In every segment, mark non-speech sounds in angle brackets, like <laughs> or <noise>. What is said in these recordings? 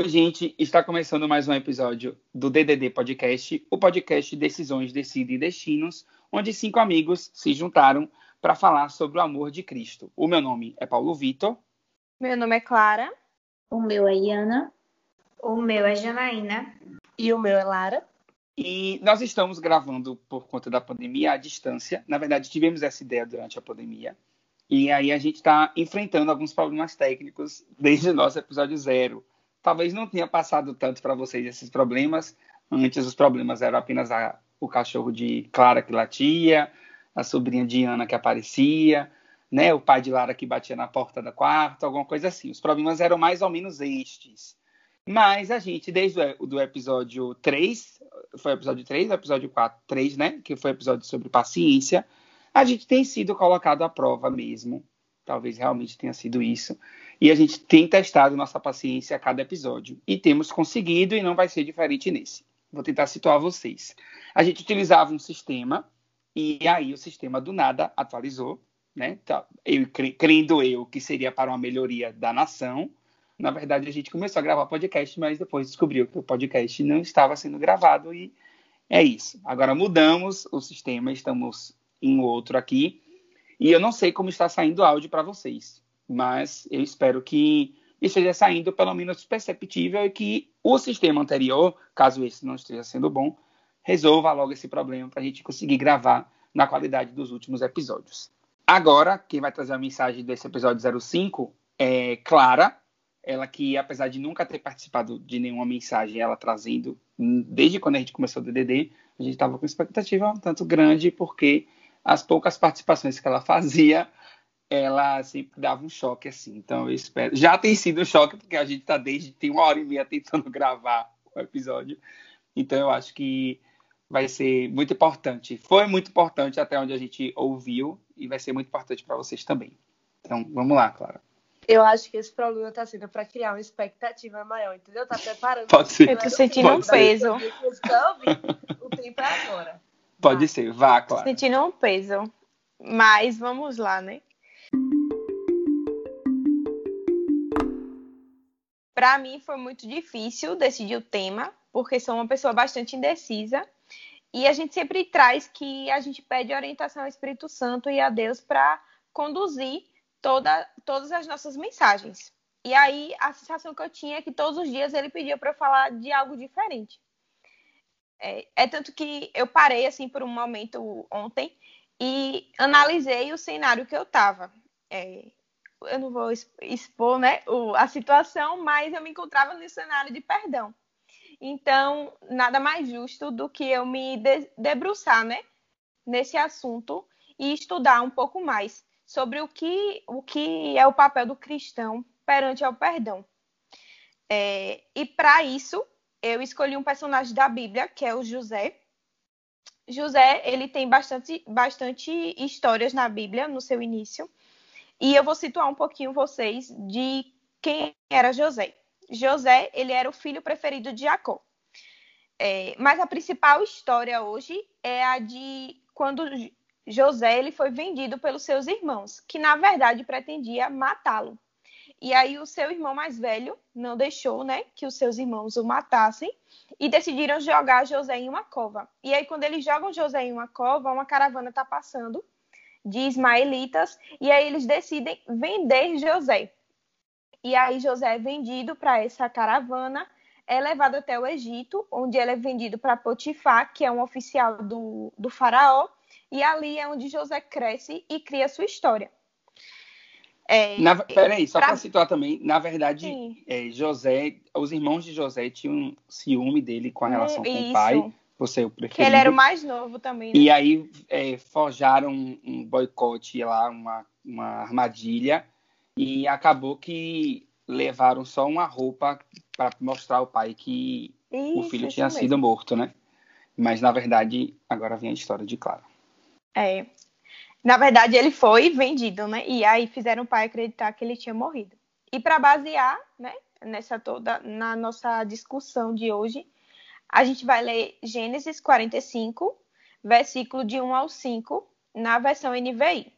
Oi, gente, está começando mais um episódio do DDD Podcast, o podcast Decisões, Decide e Destinos, onde cinco amigos se juntaram para falar sobre o amor de Cristo. O meu nome é Paulo Vitor. Meu nome é Clara. O meu é Iana. O meu é Janaína. E o meu é Lara. E nós estamos gravando por conta da pandemia à distância. Na verdade, tivemos essa ideia durante a pandemia. E aí a gente está enfrentando alguns problemas técnicos desde o nosso episódio zero talvez não tenha passado tanto para vocês esses problemas. Antes os problemas eram apenas a, o cachorro de Clara que latia, a sobrinha de Ana que aparecia, né, o pai de Lara que batia na porta do quarto, alguma coisa assim. Os problemas eram mais ou menos estes. Mas a gente, desde o do episódio 3, foi o episódio 3, o episódio 4, 3, né? Que foi o episódio sobre paciência, a gente tem sido colocado à prova mesmo. Talvez realmente tenha sido isso. E a gente tem testado nossa paciência a cada episódio. E temos conseguido, e não vai ser diferente nesse. Vou tentar situar vocês. A gente utilizava um sistema, e aí o sistema do nada atualizou, né? Então, eu, crendo eu que seria para uma melhoria da nação. Na verdade, a gente começou a gravar podcast, mas depois descobriu que o podcast não estava sendo gravado e é isso. Agora mudamos o sistema, estamos em outro aqui. E eu não sei como está saindo o áudio para vocês mas eu espero que esteja saindo pelo menos perceptível e que o sistema anterior, caso esse não esteja sendo bom, resolva logo esse problema para a gente conseguir gravar na qualidade dos últimos episódios. Agora, quem vai trazer a mensagem desse episódio 05 é Clara, ela que, apesar de nunca ter participado de nenhuma mensagem, ela trazendo, desde quando a gente começou o DDD, a gente estava com expectativa um tanto grande, porque as poucas participações que ela fazia ela sempre dava um choque assim. Então eu espero. Já tem sido um choque, porque a gente está desde tem uma hora e meia tentando <laughs> gravar o episódio. Então eu acho que vai ser muito importante. Foi muito importante até onde a gente ouviu e vai ser muito importante para vocês também. Então vamos lá, Clara. Eu acho que esse problema está sendo para criar uma expectativa maior, entendeu? Tá preparando. Pode ser. Eu tô sentindo um peso. O tempo é agora. Pode ser, vá, Clara. Tô sentindo um peso. Mas vamos lá, né? Para mim foi muito difícil decidir o tema, porque sou uma pessoa bastante indecisa. E a gente sempre traz que a gente pede orientação ao Espírito Santo e a Deus para conduzir toda, todas as nossas mensagens. E aí a sensação que eu tinha é que todos os dias ele pedia para eu falar de algo diferente. É, é, tanto que eu parei assim por um momento ontem e analisei o cenário que eu estava. É, eu não vou expor né, a situação, mas eu me encontrava no cenário de perdão. Então, nada mais justo do que eu me debruçar né, nesse assunto e estudar um pouco mais sobre o que, o que é o papel do cristão perante ao perdão. É, e para isso, eu escolhi um personagem da Bíblia, que é o José. José, ele tem bastante, bastante histórias na Bíblia no seu início. E eu vou situar um pouquinho vocês de quem era José. José, ele era o filho preferido de Jacó. É, mas a principal história hoje é a de quando José ele foi vendido pelos seus irmãos, que na verdade pretendia matá-lo. E aí o seu irmão mais velho não deixou, né, que os seus irmãos o matassem e decidiram jogar José em uma cova. E aí quando eles jogam José em uma cova, uma caravana está passando de ismaelitas, e aí eles decidem vender José. E aí José é vendido para essa caravana, é levado até o Egito, onde ele é vendido para Potifar, que é um oficial do, do faraó, e ali é onde José cresce e cria sua história. É, na, peraí, só para situar também, na verdade, é, José, os irmãos de José tinham ciúme dele com a relação Isso. com o pai você o preferido. Que ele era o mais novo também. Né? E aí é, forjaram um, boicote lá, uma, uma armadilha, e acabou que levaram só uma roupa para mostrar ao pai que isso, o filho tinha sido morto, né? Mas na verdade, agora vem a história de Clara. É. Na verdade, ele foi vendido, né? E aí fizeram o pai acreditar que ele tinha morrido. E para basear, né, nessa toda na nossa discussão de hoje, a gente vai ler Gênesis 45, versículo de 1 ao 5, na versão NVI.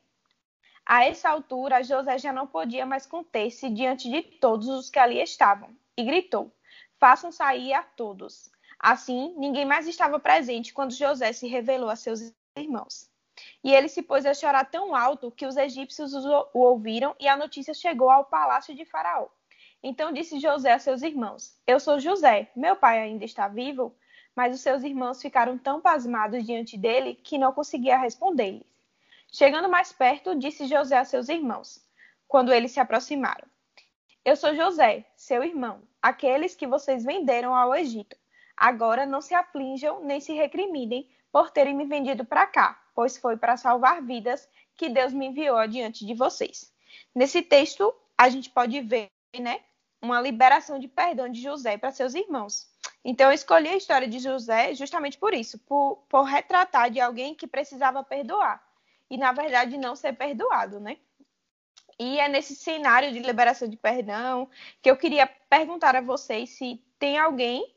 A essa altura, José já não podia mais conter-se diante de todos os que ali estavam, e gritou: façam sair a todos. Assim, ninguém mais estava presente quando José se revelou a seus irmãos. E ele se pôs a chorar tão alto que os egípcios o ouviram e a notícia chegou ao palácio de Faraó. Então disse José a seus irmãos: Eu sou José, meu pai ainda está vivo? Mas os seus irmãos ficaram tão pasmados diante dele que não conseguia responder-lhes. Chegando mais perto, disse José a seus irmãos, quando eles se aproximaram: Eu sou José, seu irmão, aqueles que vocês venderam ao Egito. Agora não se aflinjam nem se recriminem por terem me vendido para cá, pois foi para salvar vidas que Deus me enviou adiante de vocês. Nesse texto, a gente pode ver, né, uma liberação de perdão de José para seus irmãos. Então, eu escolhi a história de José justamente por isso, por, por retratar de alguém que precisava perdoar e, na verdade, não ser perdoado, né? E é nesse cenário de liberação de perdão que eu queria perguntar a vocês se tem alguém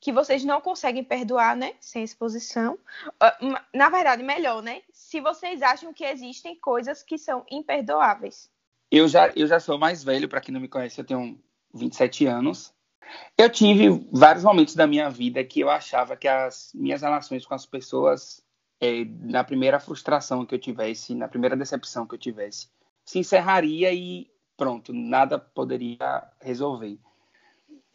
que vocês não conseguem perdoar, né? Sem exposição. Ah, na verdade, melhor, né? Se vocês acham que existem coisas que são imperdoáveis. Eu já, eu já sou mais velho, para quem não me conhece, eu tenho 27 anos. Eu tive vários momentos da minha vida que eu achava que as minhas relações com as pessoas, é, na primeira frustração que eu tivesse, na primeira decepção que eu tivesse, se encerraria e pronto, nada poderia resolver.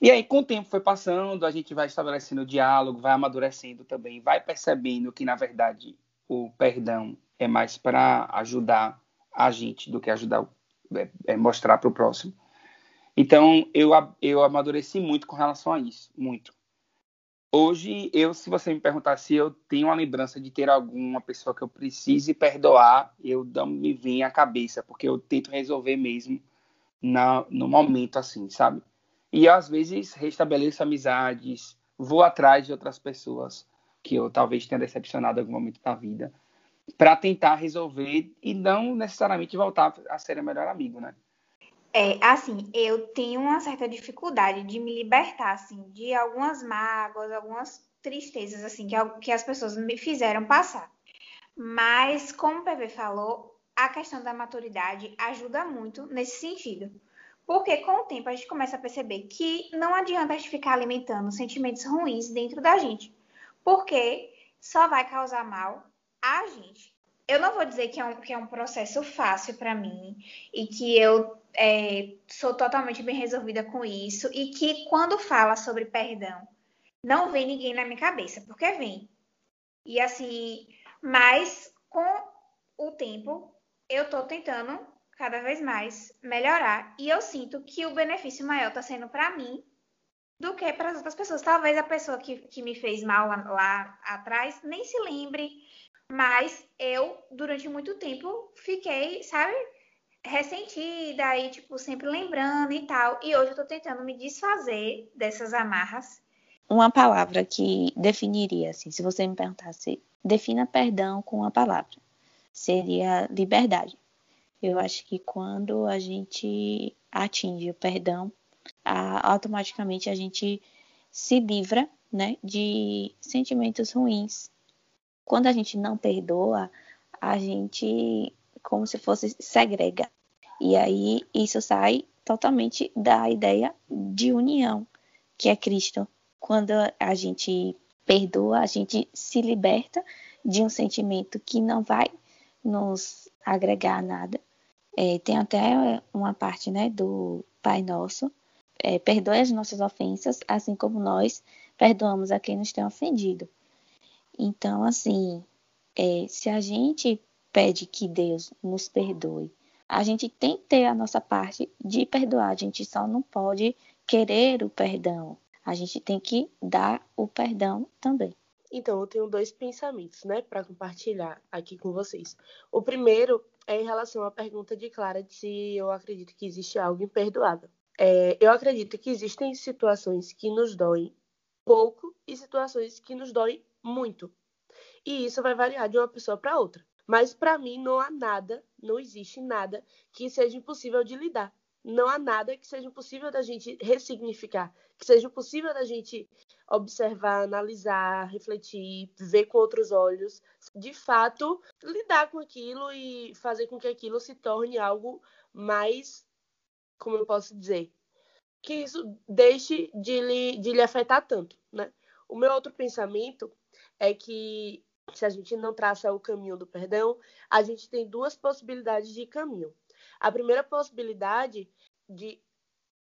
E aí, com o tempo foi passando, a gente vai estabelecendo diálogo, vai amadurecendo também, vai percebendo que, na verdade, o perdão é mais para ajudar a gente do que ajudar, é, é mostrar para o próximo. Então, eu, eu amadureci muito com relação a isso, muito. Hoje, eu, se você me perguntar se eu tenho uma lembrança de ter alguma pessoa que eu precise perdoar, eu não me vem à cabeça, porque eu tento resolver mesmo na, no momento, assim, sabe? E às vezes restabeleço amizades, vou atrás de outras pessoas que eu talvez tenha decepcionado em algum momento da vida, para tentar resolver e não necessariamente voltar a ser o melhor amigo, né? É, assim, eu tenho uma certa dificuldade de me libertar, assim, de algumas mágoas, algumas tristezas, assim, que, que as pessoas me fizeram passar. Mas, como o PV falou, a questão da maturidade ajuda muito nesse sentido. Porque com o tempo a gente começa a perceber que não adianta a gente ficar alimentando sentimentos ruins dentro da gente. Porque só vai causar mal a gente eu não vou dizer que é um, que é um processo fácil para mim e que eu é, sou totalmente bem resolvida com isso e que quando fala sobre perdão não vem ninguém na minha cabeça, porque vem. E assim, mas com o tempo eu tô tentando cada vez mais melhorar e eu sinto que o benefício maior está sendo para mim do que para as outras pessoas. Talvez a pessoa que, que me fez mal lá, lá atrás nem se lembre mas eu, durante muito tempo, fiquei, sabe, ressentida e, tipo, sempre lembrando e tal. E hoje eu tô tentando me desfazer dessas amarras. Uma palavra que definiria, assim, se você me perguntasse, defina perdão com uma palavra, seria liberdade. Eu acho que quando a gente atinge o perdão, a, automaticamente a gente se livra, né, de sentimentos ruins quando a gente não perdoa, a gente como se fosse segrega. E aí isso sai totalmente da ideia de união, que é Cristo. Quando a gente perdoa, a gente se liberta de um sentimento que não vai nos agregar nada. É, tem até uma parte né, do Pai Nosso, é, perdoe as nossas ofensas, assim como nós perdoamos a quem nos tem ofendido. Então, assim, é, se a gente pede que Deus nos perdoe, a gente tem que ter a nossa parte de perdoar. A gente só não pode querer o perdão. A gente tem que dar o perdão também. Então, eu tenho dois pensamentos, né, para compartilhar aqui com vocês. O primeiro é em relação à pergunta de Clara de se eu acredito que existe algo imperdoável. É, eu acredito que existem situações que nos doem pouco e situações que nos doem muito. E isso vai variar de uma pessoa para outra. Mas para mim não há nada, não existe nada que seja impossível de lidar. Não há nada que seja impossível da gente ressignificar, que seja possível da gente observar, analisar, refletir, ver com outros olhos, de fato, lidar com aquilo e fazer com que aquilo se torne algo mais, como eu posso dizer, que isso deixe de lhe, de lhe afetar tanto, né? O meu outro pensamento é que se a gente não traça o caminho do perdão, a gente tem duas possibilidades de caminho. A primeira possibilidade de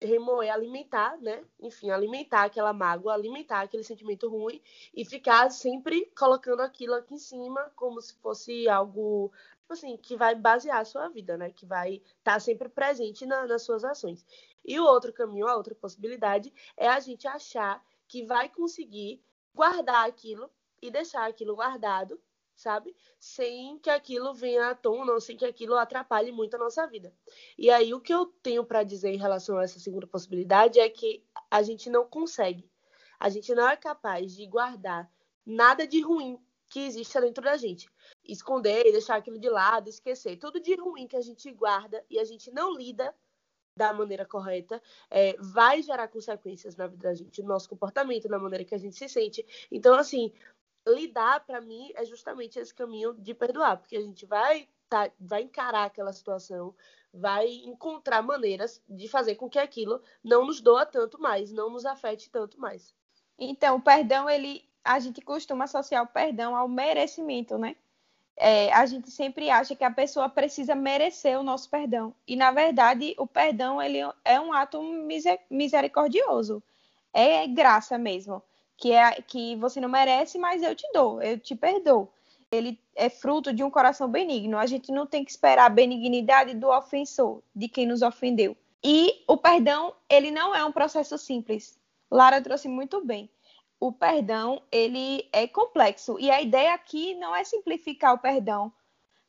remoer, alimentar, né? Enfim, alimentar aquela mágoa, alimentar aquele sentimento ruim e ficar sempre colocando aquilo aqui em cima como se fosse algo assim que vai basear a sua vida, né? Que vai estar tá sempre presente na, nas suas ações. E o outro caminho, a outra possibilidade é a gente achar que vai conseguir guardar aquilo e deixar aquilo guardado, sabe? Sem que aquilo venha à tona, sem que aquilo atrapalhe muito a nossa vida. E aí o que eu tenho para dizer em relação a essa segunda possibilidade é que a gente não consegue. A gente não é capaz de guardar nada de ruim que existe dentro da gente. Esconder, deixar aquilo de lado, esquecer. Tudo de ruim que a gente guarda e a gente não lida da maneira correta, é, vai gerar consequências na vida da gente, no nosso comportamento, na maneira que a gente se sente. Então, assim, lidar para mim é justamente esse caminho de perdoar, porque a gente vai tá, vai encarar aquela situação, vai encontrar maneiras de fazer com que aquilo não nos doa tanto mais, não nos afete tanto mais. Então, o perdão, ele a gente costuma associar o perdão ao merecimento, né? É, a gente sempre acha que a pessoa precisa merecer o nosso perdão. E, na verdade, o perdão ele é um ato misericordioso. É graça mesmo que é que você não merece, mas eu te dou, eu te perdoo. Ele é fruto de um coração benigno. A gente não tem que esperar a benignidade do ofensor, de quem nos ofendeu. E o perdão, ele não é um processo simples. Lara trouxe muito bem. O perdão, ele é complexo. E a ideia aqui não é simplificar o perdão,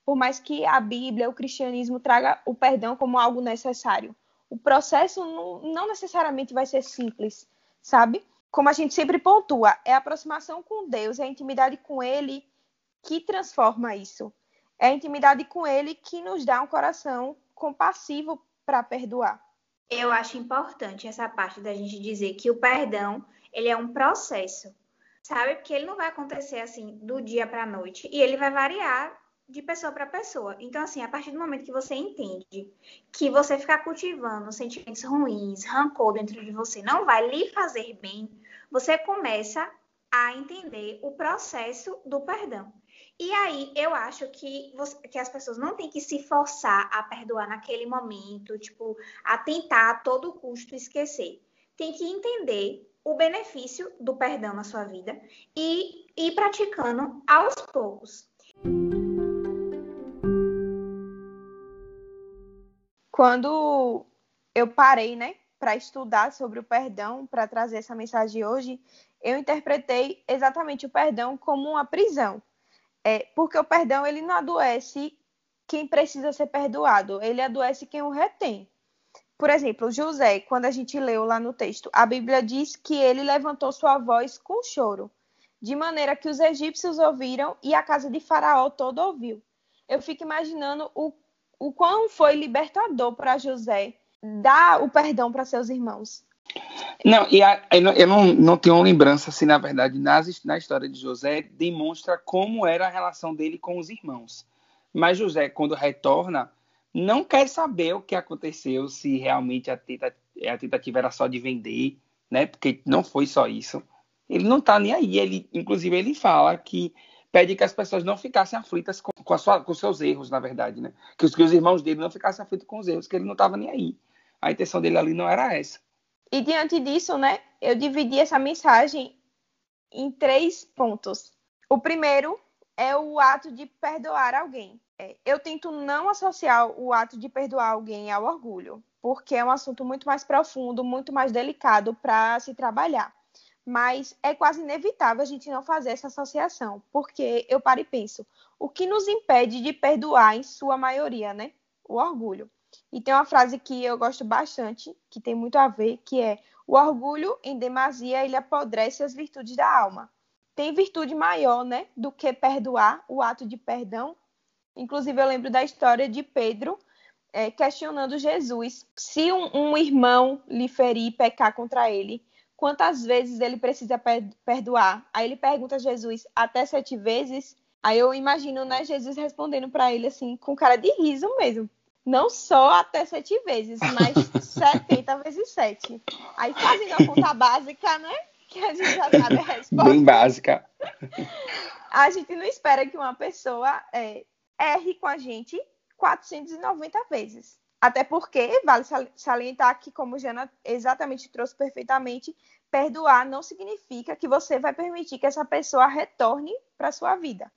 por mais que a Bíblia, o cristianismo traga o perdão como algo necessário. O processo não, não necessariamente vai ser simples, sabe? Como a gente sempre pontua, é a aproximação com Deus, é a intimidade com Ele que transforma isso. É a intimidade com Ele que nos dá um coração compassivo para perdoar. Eu acho importante essa parte da gente dizer que o perdão ele é um processo, sabe? Porque ele não vai acontecer assim do dia para a noite e ele vai variar de pessoa para pessoa. Então, assim, a partir do momento que você entende que você ficar cultivando sentimentos ruins, rancor dentro de você não vai lhe fazer bem, você começa a entender o processo do perdão. E aí eu acho que, você, que as pessoas não têm que se forçar a perdoar naquele momento, tipo, a tentar a todo custo esquecer. Tem que entender o benefício do perdão na sua vida e ir praticando aos poucos. Quando eu parei, né, para estudar sobre o perdão, para trazer essa mensagem hoje, eu interpretei exatamente o perdão como uma prisão. É, porque o perdão ele não adoece quem precisa ser perdoado, ele adoece quem o retém. Por exemplo, José, quando a gente leu lá no texto, a Bíblia diz que ele levantou sua voz com choro, de maneira que os egípcios ouviram e a casa de Faraó todo ouviu. Eu fico imaginando o o quão foi libertador para José dar o perdão para seus irmãos. Não, e a, eu não, não tenho lembrança, assim, na verdade, nas, na história de José, demonstra como era a relação dele com os irmãos. Mas José, quando retorna, não quer saber o que aconteceu, se realmente a, a tentativa era só de vender, né? Porque não foi só isso. Ele não está nem aí. Ele, inclusive, ele fala que pede que as pessoas não ficassem aflitas com, com, sua, com seus erros, na verdade, né? Que os, que os, irmãos dele não ficassem aflitos com os erros, que ele não estava nem aí. A intenção dele ali não era essa. E diante disso, né, eu dividi essa mensagem em três pontos. O primeiro é o ato de perdoar alguém. É, eu tento não associar o ato de perdoar alguém ao orgulho, porque é um assunto muito mais profundo, muito mais delicado para se trabalhar mas é quase inevitável a gente não fazer essa associação, porque eu paro e penso, o que nos impede de perdoar em sua maioria, né? O orgulho. E tem uma frase que eu gosto bastante, que tem muito a ver, que é: o orgulho em demasia ele apodrece as virtudes da alma. Tem virtude maior, né, do que perdoar, o ato de perdão. Inclusive eu lembro da história de Pedro é, questionando Jesus se um, um irmão lhe ferir, pecar contra ele, quantas vezes ele precisa perdoar? Aí ele pergunta a Jesus, até sete vezes? Aí eu imagino, né, Jesus respondendo para ele assim, com cara de riso mesmo. Não só até sete vezes, mas <laughs> 70 vezes sete. Aí fazendo a conta <laughs> básica, né? Que a gente já sabe a <laughs> resposta. Bem básica. A gente não espera que uma pessoa é, erre com a gente 490 vezes. Até porque, vale salientar que, como Jana exatamente trouxe perfeitamente, perdoar não significa que você vai permitir que essa pessoa retorne para sua vida.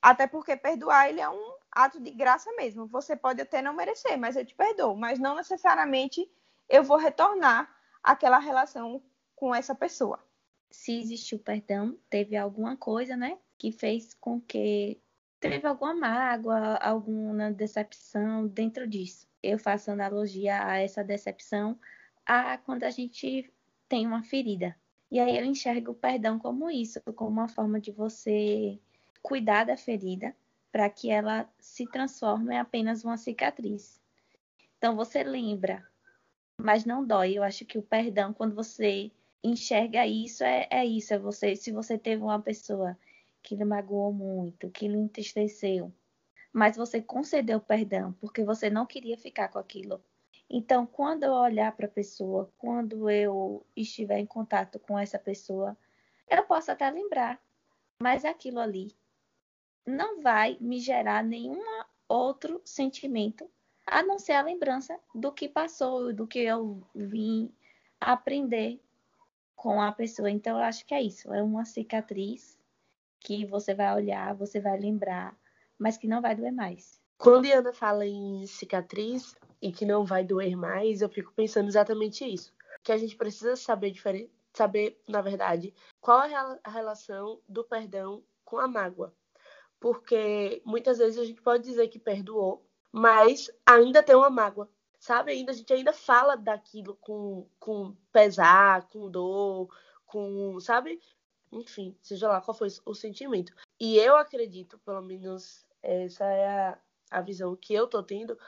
Até porque perdoar ele é um ato de graça mesmo. Você pode até não merecer, mas eu te perdoo. Mas não necessariamente eu vou retornar aquela relação com essa pessoa. Se existiu perdão, teve alguma coisa, né, que fez com que teve alguma mágoa, alguma decepção dentro disso. Eu faço analogia a essa decepção a quando a gente tem uma ferida. E aí eu enxergo o perdão como isso, como uma forma de você cuidar da ferida para que ela se transforme em apenas uma cicatriz. Então você lembra, mas não dói. Eu acho que o perdão, quando você enxerga isso, é, é isso. É você, se você teve uma pessoa que lhe magoou muito, que lhe entristeceu, mas você concedeu perdão porque você não queria ficar com aquilo. Então, quando eu olhar para a pessoa, quando eu estiver em contato com essa pessoa, eu posso até lembrar, mas aquilo ali não vai me gerar nenhum outro sentimento a não ser a lembrança do que passou, do que eu vim aprender com a pessoa. Então, eu acho que é isso. É uma cicatriz que você vai olhar, você vai lembrar, mas que não vai doer mais. Quando a Ana fala em cicatriz, e que não vai doer mais, eu fico pensando exatamente isso. Que a gente precisa saber diferente, saber, na verdade, qual é a relação do perdão com a mágoa. Porque muitas vezes a gente pode dizer que perdoou, mas ainda tem uma mágoa. Sabe? Ainda a gente ainda fala daquilo com, com pesar, com dor, com, sabe? Enfim, seja lá qual foi o sentimento. E eu acredito, pelo menos essa é a, a visão que eu tô tendo,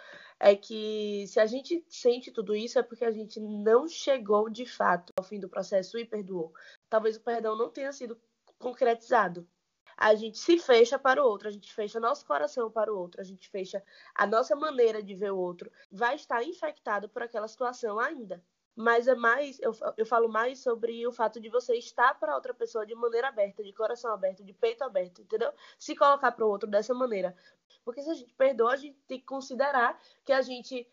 é que se a gente sente tudo isso é porque a gente não chegou de fato ao fim do processo e perdoou. Talvez o perdão não tenha sido concretizado. A gente se fecha para o outro, a gente fecha nosso coração para o outro, a gente fecha a nossa maneira de ver o outro. Vai estar infectado por aquela situação ainda. Mas é mais, eu, eu falo mais sobre o fato de você estar para outra pessoa de maneira aberta, de coração aberto, de peito aberto, entendeu? Se colocar para o outro dessa maneira. Porque se a gente perdoa, a gente tem que considerar que a gente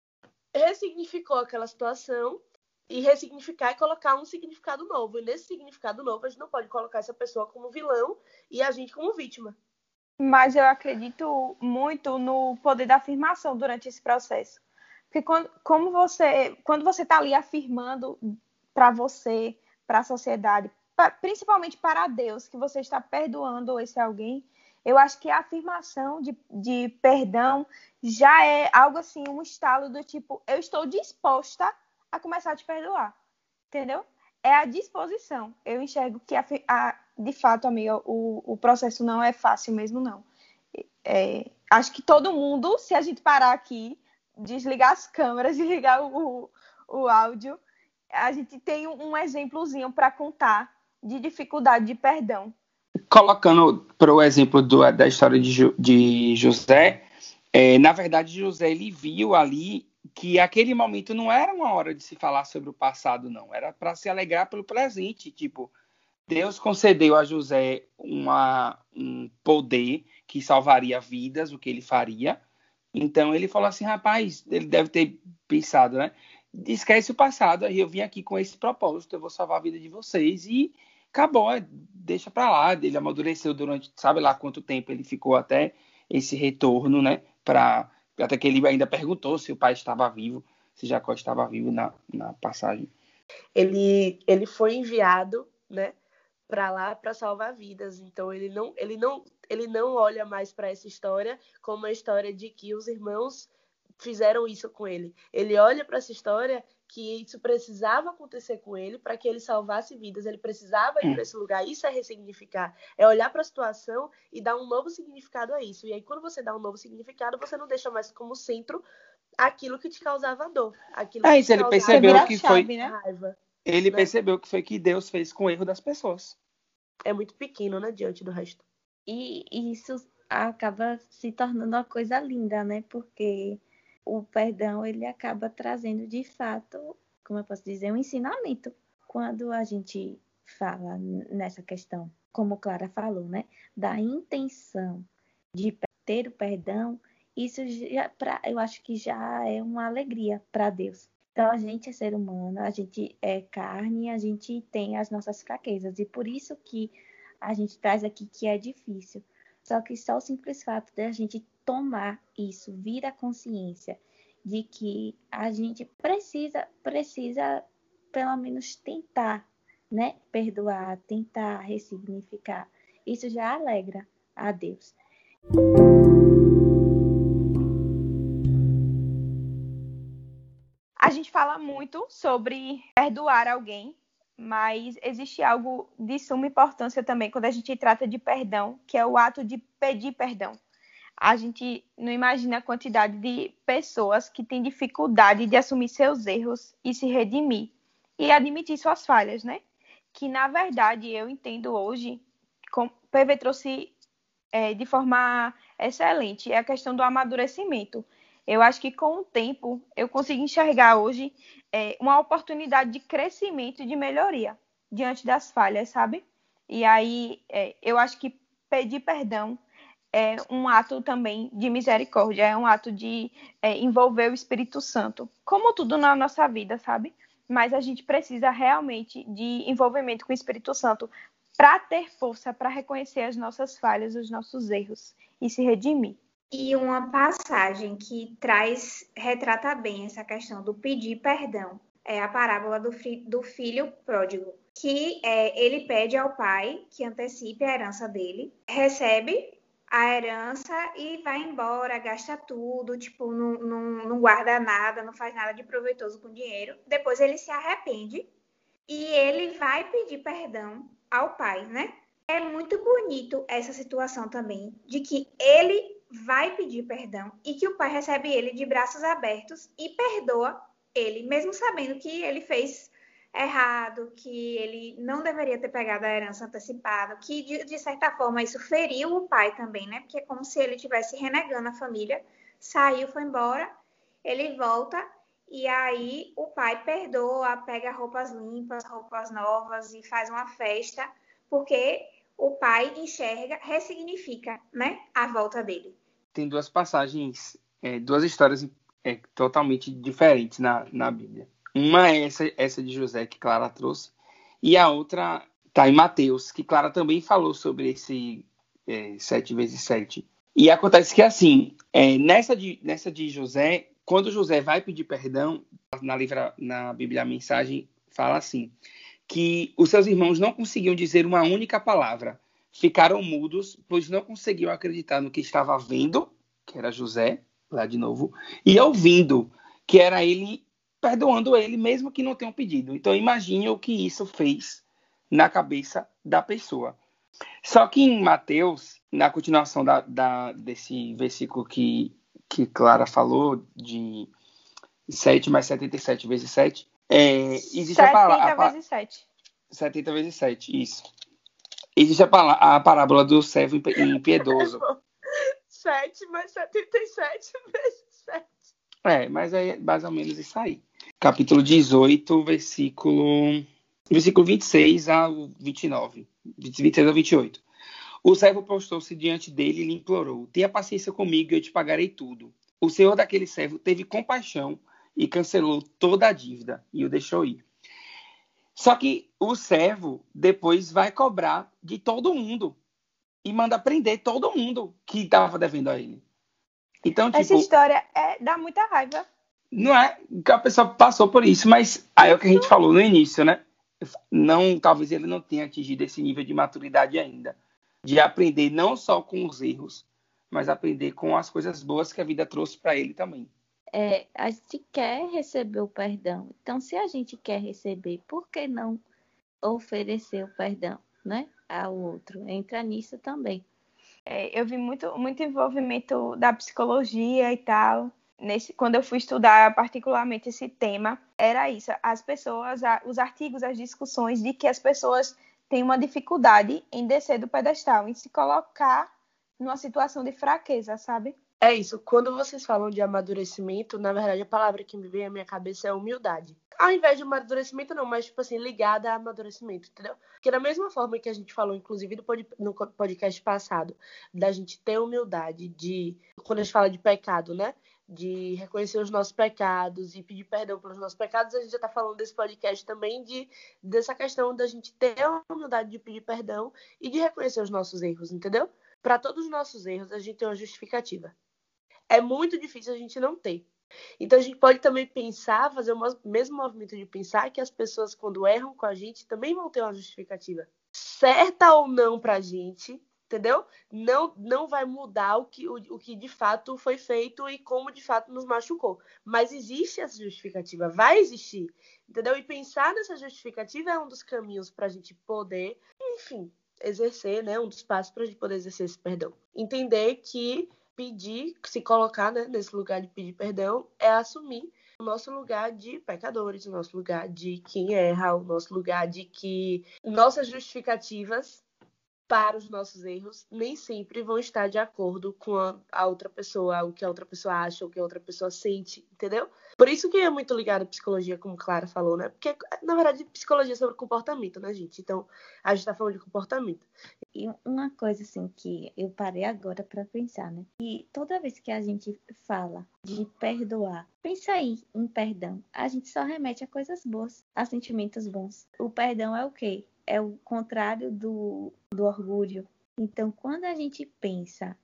ressignificou aquela situação e ressignificar e colocar um significado novo. E nesse significado novo, a gente não pode colocar essa pessoa como vilão e a gente como vítima. Mas eu acredito muito no poder da afirmação durante esse processo. Porque quando, como você, quando você está ali afirmando para você, para a sociedade, pra, principalmente para Deus, que você está perdoando esse alguém, eu acho que a afirmação de, de perdão já é algo assim, um estalo do tipo, eu estou disposta a começar a te perdoar. Entendeu? É a disposição. Eu enxergo que, a, a, de fato, amiga, o, o processo não é fácil mesmo, não. É, acho que todo mundo, se a gente parar aqui, desligar as câmeras, <laughs> desligar o, o áudio, a gente tem um exemplozinho para contar de dificuldade de perdão colocando para o exemplo do, da história de, de José, é, na verdade, José ele viu ali que aquele momento não era uma hora de se falar sobre o passado, não. Era para se alegrar pelo presente. Tipo, Deus concedeu a José uma, um poder que salvaria vidas, o que ele faria. Então ele falou assim, rapaz, ele deve ter pensado, né? Esquece o passado, aí eu vim aqui com esse propósito, eu vou salvar a vida de vocês e acabou, é, deixa para lá. Ele amadureceu durante, sabe lá quanto tempo ele ficou até esse retorno, né? Para até que ele ainda perguntou se o pai estava vivo, se Jacó estava vivo na, na passagem. Ele ele foi enviado, né? Para lá para salvar vidas. Então ele não ele não ele não olha mais para essa história como a história de que os irmãos fizeram isso com ele. Ele olha para essa história que isso precisava acontecer com ele para que ele salvasse vidas, ele precisava ir para esse lugar. Isso é ressignificar, é olhar para a situação e dar um novo significado a isso. E aí, quando você dá um novo significado, você não deixa mais como centro aquilo que te causava dor. Aquilo é isso, ele percebeu que foi. Né? Raiva, ele né? percebeu que foi que Deus fez com o erro das pessoas. É muito pequeno, né, diante do resto. E, e isso acaba se tornando uma coisa linda, né? Porque o perdão ele acaba trazendo de fato, como eu posso dizer, um ensinamento. Quando a gente fala nessa questão, como Clara falou, né, da intenção de ter o perdão, isso já, pra, eu acho que já é uma alegria para Deus. Então a gente é ser humano, a gente é carne, a gente tem as nossas fraquezas e por isso que a gente traz aqui que é difícil. Só que só o simples fato de a gente tomar isso, vir à consciência de que a gente precisa, precisa pelo menos tentar, né, perdoar, tentar ressignificar. Isso já alegra a Deus. Gente fala muito sobre perdoar alguém, mas existe algo de suma importância também quando a gente trata de perdão, que é o ato de pedir perdão. A gente não imagina a quantidade de pessoas que têm dificuldade de assumir seus erros e se redimir e admitir suas falhas, né? Que na verdade eu entendo hoje, como PV trouxe é, de forma excelente, é a questão do amadurecimento. Eu acho que com o tempo eu consigo enxergar hoje é, uma oportunidade de crescimento e de melhoria diante das falhas, sabe? E aí é, eu acho que pedir perdão é um ato também de misericórdia, é um ato de é, envolver o Espírito Santo, como tudo na nossa vida, sabe? Mas a gente precisa realmente de envolvimento com o Espírito Santo para ter força para reconhecer as nossas falhas, os nossos erros e se redimir. E uma passagem que traz, retrata bem essa questão do pedir perdão é a parábola do, do filho pródigo, que é, ele pede ao pai que antecipe a herança dele, recebe a herança e vai embora, gasta tudo, tipo, não, não, não guarda nada, não faz nada de proveitoso com dinheiro. Depois ele se arrepende e ele vai pedir perdão ao pai, né? É muito bonito essa situação também, de que ele vai pedir perdão e que o pai recebe ele de braços abertos e perdoa ele, mesmo sabendo que ele fez errado, que ele não deveria ter pegado a herança antecipada, que de, de, certa forma isso feriu o pai também, né? Porque é como se ele estivesse renegando a família, saiu, foi embora, ele volta e aí o pai perdoa, pega roupas limpas, roupas novas e faz uma festa, porque o pai enxerga, ressignifica, né, a volta dele. Tem duas passagens, é, duas histórias é, totalmente diferentes na, na Bíblia. Uma é essa, essa de José que Clara trouxe, e a outra está em Mateus, que Clara também falou sobre esse é, sete vezes sete. E acontece que assim, é, nessa, de, nessa de José, quando José vai pedir perdão, na, livra, na Bíblia a mensagem fala assim: que os seus irmãos não conseguiam dizer uma única palavra, ficaram mudos, pois não conseguiam acreditar no que estava vendo, que era José, lá de novo, e ouvindo, que era ele perdoando ele, mesmo que não tenham pedido. Então imagine o que isso fez na cabeça da pessoa. Só que em Mateus, na continuação da, da, desse versículo que, que Clara falou, de 7 mais 77 vezes 7, é, existe 70 a palavra. vezes 7. 70 vezes 7, isso. Existe a, a parábola do servo impiedoso. <laughs> 7 mais 77 vezes 7. É, mas é mais ou menos isso aí. Capítulo 18, versículo, versículo 26 ao 29. 26 ao 28. O servo postou-se diante dele e lhe implorou: Tenha paciência comigo e eu te pagarei tudo. O senhor daquele servo teve compaixão e cancelou toda a dívida e o deixou ir. Só que o servo depois vai cobrar de todo mundo e manda prender todo mundo que estava devendo a ele. Então, tipo, Essa história é, dá muita raiva. Não é que a pessoa passou por isso, mas aí é o que a gente falou no início, né? Não, talvez ele não tenha atingido esse nível de maturidade ainda, de aprender não só com os erros, mas aprender com as coisas boas que a vida trouxe para ele também é, a gente quer receber o perdão. Então, se a gente quer receber, por que não oferecer o perdão, né, ao outro? Entra nisso também. É, eu vi muito, muito envolvimento da psicologia e tal. Nesse, quando eu fui estudar particularmente esse tema, era isso. As pessoas, os artigos, as discussões de que as pessoas têm uma dificuldade em descer do pedestal, em se colocar numa situação de fraqueza, sabe? É isso. Quando vocês falam de amadurecimento, na verdade a palavra que me vem à minha cabeça é humildade. Ao invés de amadurecimento, não, mas tipo assim, ligada a amadurecimento, entendeu? Porque da mesma forma que a gente falou, inclusive no podcast passado, da gente ter humildade de. Quando a gente fala de pecado, né? de reconhecer os nossos pecados e pedir perdão pelos nossos pecados, a gente já está falando desse podcast também de dessa questão da gente ter a humildade de pedir perdão e de reconhecer os nossos erros, entendeu? Para todos os nossos erros, a gente tem uma justificativa. É muito difícil a gente não ter. Então a gente pode também pensar, fazer o mesmo movimento de pensar que as pessoas, quando erram com a gente, também vão ter uma justificativa. Certa ou não para a gente, entendeu? Não, não vai mudar o que, o, o que de fato foi feito e como de fato nos machucou. Mas existe essa justificativa, vai existir, entendeu? E pensar nessa justificativa é um dos caminhos para a gente poder, enfim, exercer, né? Um dos passos para a gente poder exercer esse perdão. Entender que pedir, se colocar né, nesse lugar de pedir perdão, é assumir o nosso lugar de pecadores, o nosso lugar de quem erra, o nosso lugar de que nossas justificativas para os nossos erros nem sempre vão estar de acordo com a, outra pessoa, o que a outra pessoa acha, o que a outra pessoa sente, entendeu? Por isso que é muito ligado à psicologia, como Clara falou, né? Porque, na verdade, psicologia é sobre comportamento, né, gente? Então, a gente está falando de comportamento. E uma coisa, assim, que eu parei agora para pensar, né? E toda vez que a gente fala de perdoar, pensa aí em perdão, a gente só remete a coisas boas, a sentimentos bons. O perdão é o quê? É o contrário do, do orgulho. Então, quando a gente pensa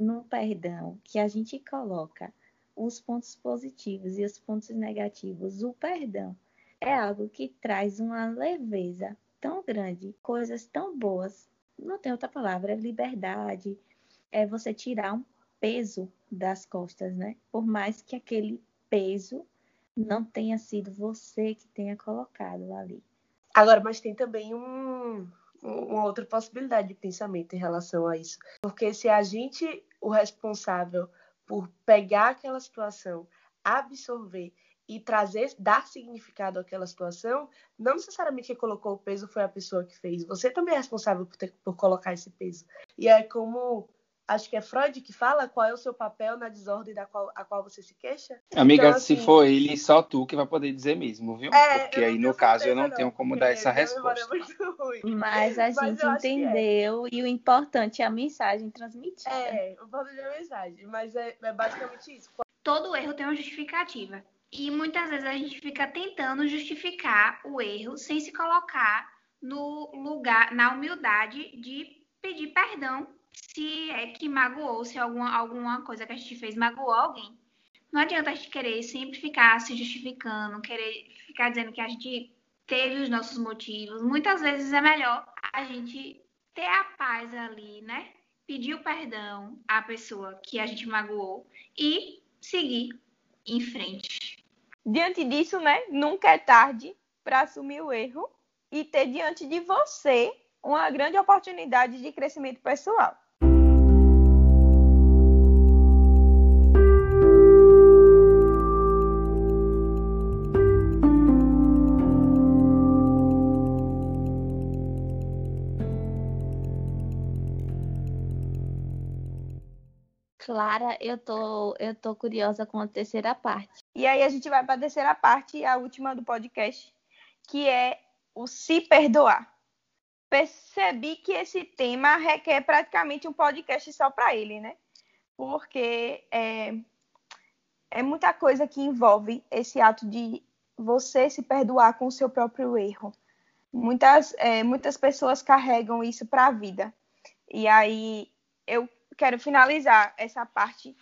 no perdão, que a gente coloca os pontos positivos e os pontos negativos, o perdão é algo que traz uma leveza tão grande, coisas tão boas. Não tem outra palavra, é liberdade, é você tirar um peso das costas, né? Por mais que aquele peso não tenha sido você que tenha colocado ali. Agora, mas tem também um, uma outra possibilidade de pensamento em relação a isso. Porque se a gente, o responsável por pegar aquela situação, absorver e trazer, dar significado àquela situação, não necessariamente quem colocou o peso foi a pessoa que fez. Você também é responsável por, ter, por colocar esse peso. E é como acho que é Freud que fala qual é o seu papel na desordem da qual, a qual você se queixa. Amiga, então, assim, se for ele, só tu que vai poder dizer mesmo, viu? É, Porque aí, no caso, eu não, não tenho como dar essa resposta. Mas a Mas gente é. entendeu é. e o importante é a mensagem transmitida. É, o importante é a mensagem, mas é, é basicamente isso. Todo erro tem uma justificativa. E muitas vezes a gente fica tentando justificar o erro sem se colocar no lugar, na humildade de pedir perdão se é que magoou, se alguma, alguma coisa que a gente fez magoou alguém. Não adianta a gente querer sempre ficar se justificando, querer ficar dizendo que a gente teve os nossos motivos. Muitas vezes é melhor a gente ter a paz ali, né? Pedir o perdão à pessoa que a gente magoou e seguir em frente. Diante disso, né? Nunca é tarde para assumir o erro e ter diante de você uma grande oportunidade de crescimento pessoal. Clara, eu tô, eu tô curiosa com a terceira parte. E aí a gente vai para a terceira parte, a última do podcast, que é o se perdoar percebi que esse tema requer praticamente um podcast só para ele, né? Porque é, é muita coisa que envolve esse ato de você se perdoar com o seu próprio erro. Muitas, é, muitas pessoas carregam isso para a vida. E aí eu quero finalizar essa parte,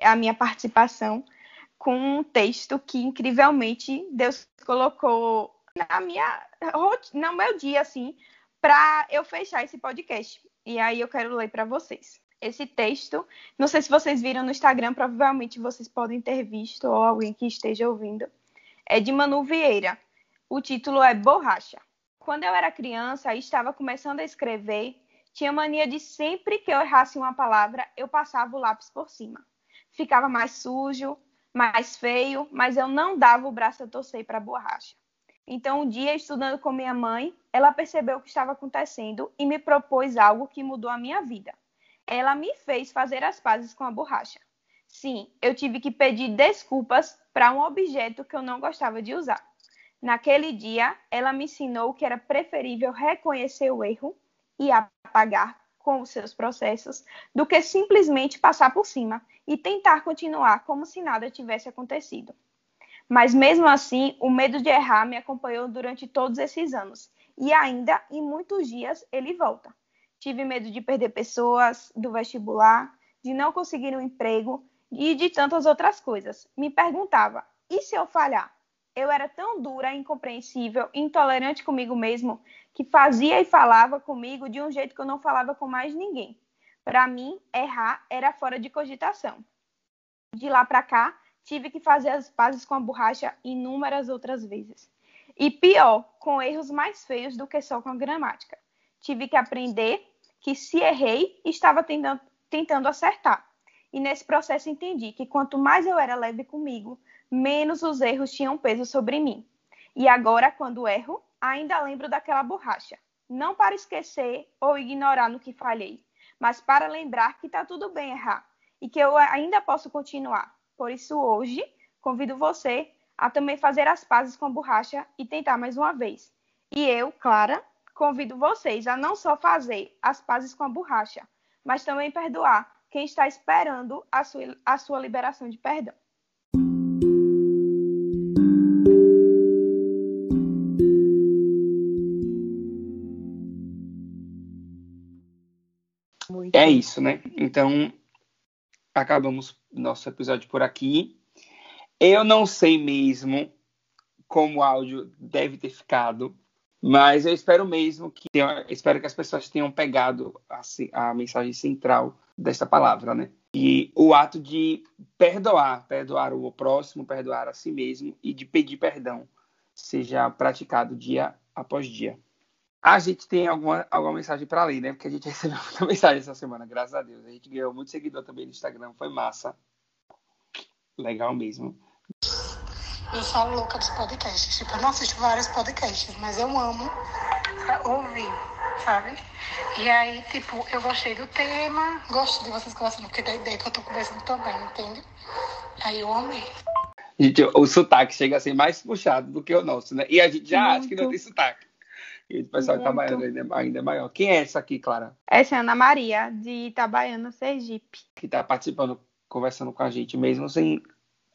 a minha participação, com um texto que incrivelmente Deus colocou na minha no meu dia assim para eu fechar esse podcast. E aí eu quero ler para vocês. Esse texto, não sei se vocês viram no Instagram, provavelmente vocês podem ter visto ou alguém que esteja ouvindo. É de Manu Vieira. O título é Borracha. Quando eu era criança e estava começando a escrever, tinha mania de sempre que eu errasse uma palavra, eu passava o lápis por cima. Ficava mais sujo, mais feio, mas eu não dava o braço a torcer para a borracha. Então, um dia, estudando com minha mãe, ela percebeu o que estava acontecendo e me propôs algo que mudou a minha vida. ela me fez fazer as pazes com a borracha. Sim, eu tive que pedir desculpas para um objeto que eu não gostava de usar. Naquele dia, ela me ensinou que era preferível reconhecer o erro e apagar com os seus processos do que simplesmente passar por cima e tentar continuar como se nada tivesse acontecido. Mas mesmo assim, o medo de errar me acompanhou durante todos esses anos e ainda em muitos dias ele volta. Tive medo de perder pessoas, do vestibular, de não conseguir um emprego e de tantas outras coisas. Me perguntava: e se eu falhar? Eu era tão dura, incompreensível, intolerante comigo mesmo, que fazia e falava comigo de um jeito que eu não falava com mais ninguém. Para mim, errar era fora de cogitação. De lá para cá, tive que fazer as pazes com a borracha inúmeras outras vezes. E pior, com erros mais feios do que só com a gramática. Tive que aprender que se errei, estava tentando, tentando acertar. E nesse processo entendi que quanto mais eu era leve comigo, menos os erros tinham peso sobre mim. E agora, quando erro, ainda lembro daquela borracha. Não para esquecer ou ignorar no que falhei, mas para lembrar que está tudo bem errar e que eu ainda posso continuar. Por isso, hoje, convido você a também fazer as pazes com a borracha e tentar mais uma vez. E eu, Clara, convido vocês a não só fazer as pazes com a borracha, mas também perdoar quem está esperando a sua, a sua liberação de perdão. É isso, né? Então, acabamos nosso episódio por aqui. Eu não sei mesmo como o áudio deve ter ficado. Mas eu espero mesmo que espero que as pessoas tenham pegado a, a mensagem central desta palavra, né? E o ato de perdoar, perdoar o próximo, perdoar a si mesmo e de pedir perdão seja praticado dia após dia. A gente tem alguma, alguma mensagem para ler, né? Porque a gente <laughs> recebeu muita mensagem essa semana, graças a Deus. A gente ganhou muito seguidor também no Instagram, foi massa. Legal mesmo. Eu sou a louca dos podcasts. Tipo, eu não assisto vários podcasts, mas eu amo ouvir, sabe? E aí, tipo, eu gostei do tema, gosto de vocês conversando, porque da ideia que eu tô conversando também, entende? Aí eu amei. Gente, o sotaque chega a ser mais puxado do que o nosso, né? E a gente já Muito. acha que não tem sotaque. Pessoal Muito. Itabaiana ainda, ainda é maior. Quem é essa aqui, Clara? Essa é Ana Maria, de Itabaiana, Sergipe. Que tá participando, conversando com a gente, mesmo sem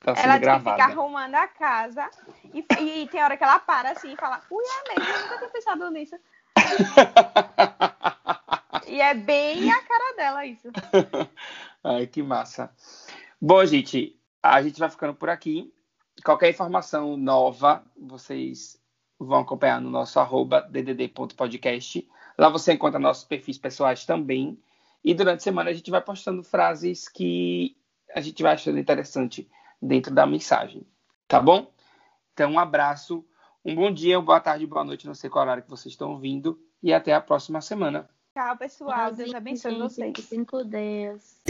Tá sendo ela gravada. fica arrumando a casa e, e, tem hora que ela para assim e fala, ui, é mesmo, eu nunca tinha pensado nisso. <laughs> e é bem a cara dela isso. <laughs> Ai, que massa. Bom, gente, a gente vai ficando por aqui. Qualquer informação nova, vocês vão acompanhar no nosso arroba ddd.podcast. Lá você encontra nossos perfis pessoais também. E durante a semana a gente vai postando frases que a gente vai achando interessante dentro da mensagem. Tá bom? Então, um abraço, um bom dia, boa tarde, boa noite, não sei qual horário que vocês estão ouvindo, e até a próxima semana. Tchau, pessoal. Deus abençoe vocês. Fiquem com Deus.